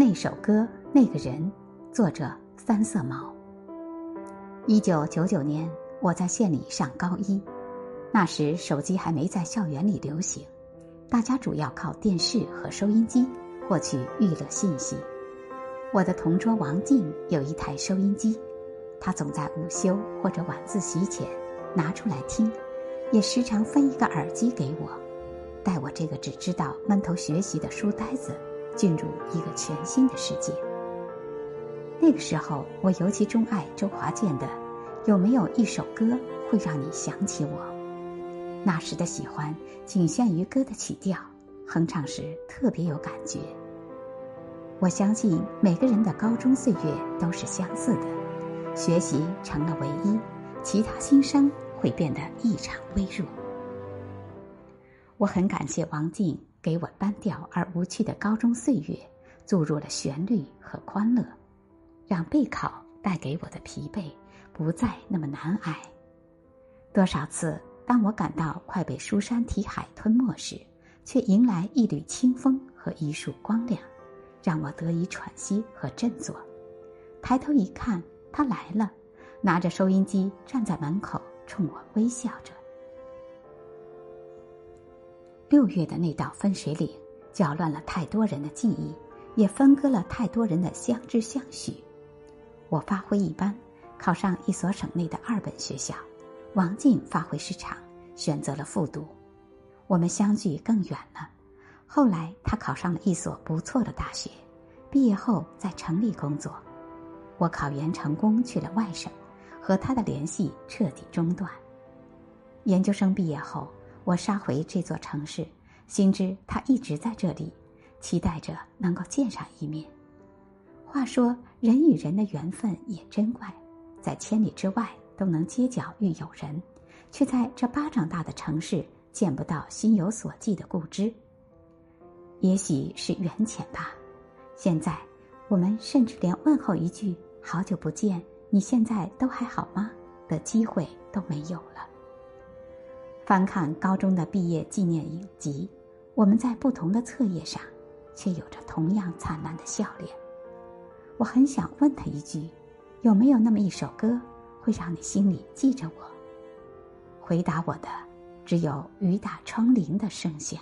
那首歌，那个人，作者三色毛。一九九九年，我在县里上高一，那时手机还没在校园里流行，大家主要靠电视和收音机获取娱乐信息。我的同桌王静有一台收音机，他总在午休或者晚自习前拿出来听，也时常分一个耳机给我，带我这个只知道闷头学习的书呆子进入一个全新的世界。那个时候，我尤其钟爱周华健的《有没有一首歌会让你想起我》。那时的喜欢仅限于歌的曲调，哼唱时特别有感觉。我相信每个人的高中岁月都是相似的，学习成了唯一，其他心声会变得异常微弱。我很感谢王静给我单调而无趣的高中岁月注入了旋律和欢乐，让备考带给我的疲惫不再那么难挨。多少次，当我感到快被书山题海吞没时，却迎来一缕清风和一束光亮。让我得以喘息和振作。抬头一看，他来了，拿着收音机站在门口，冲我微笑着。六月的那道分水岭，搅乱了太多人的记忆，也分割了太多人的相知相许。我发挥一般，考上一所省内的二本学校；王静发挥失常，选择了复读。我们相距更远了。后来，他考上了一所不错的大学，毕业后在城里工作。我考研成功去了外省，和他的联系彻底中断。研究生毕业后，我杀回这座城市，心知他一直在这里，期待着能够见上一面。话说，人与人的缘分也真怪，在千里之外都能街角遇友人，却在这巴掌大的城市见不到心有所寄的故知。也许是缘浅吧，现在我们甚至连问候一句“好久不见，你现在都还好吗”的机会都没有了。翻看高中的毕业纪念影集，我们在不同的册页上，却有着同样灿烂的笑脸。我很想问他一句：“有没有那么一首歌，会让你心里记着我？”回答我的，只有雨打窗棂的声响。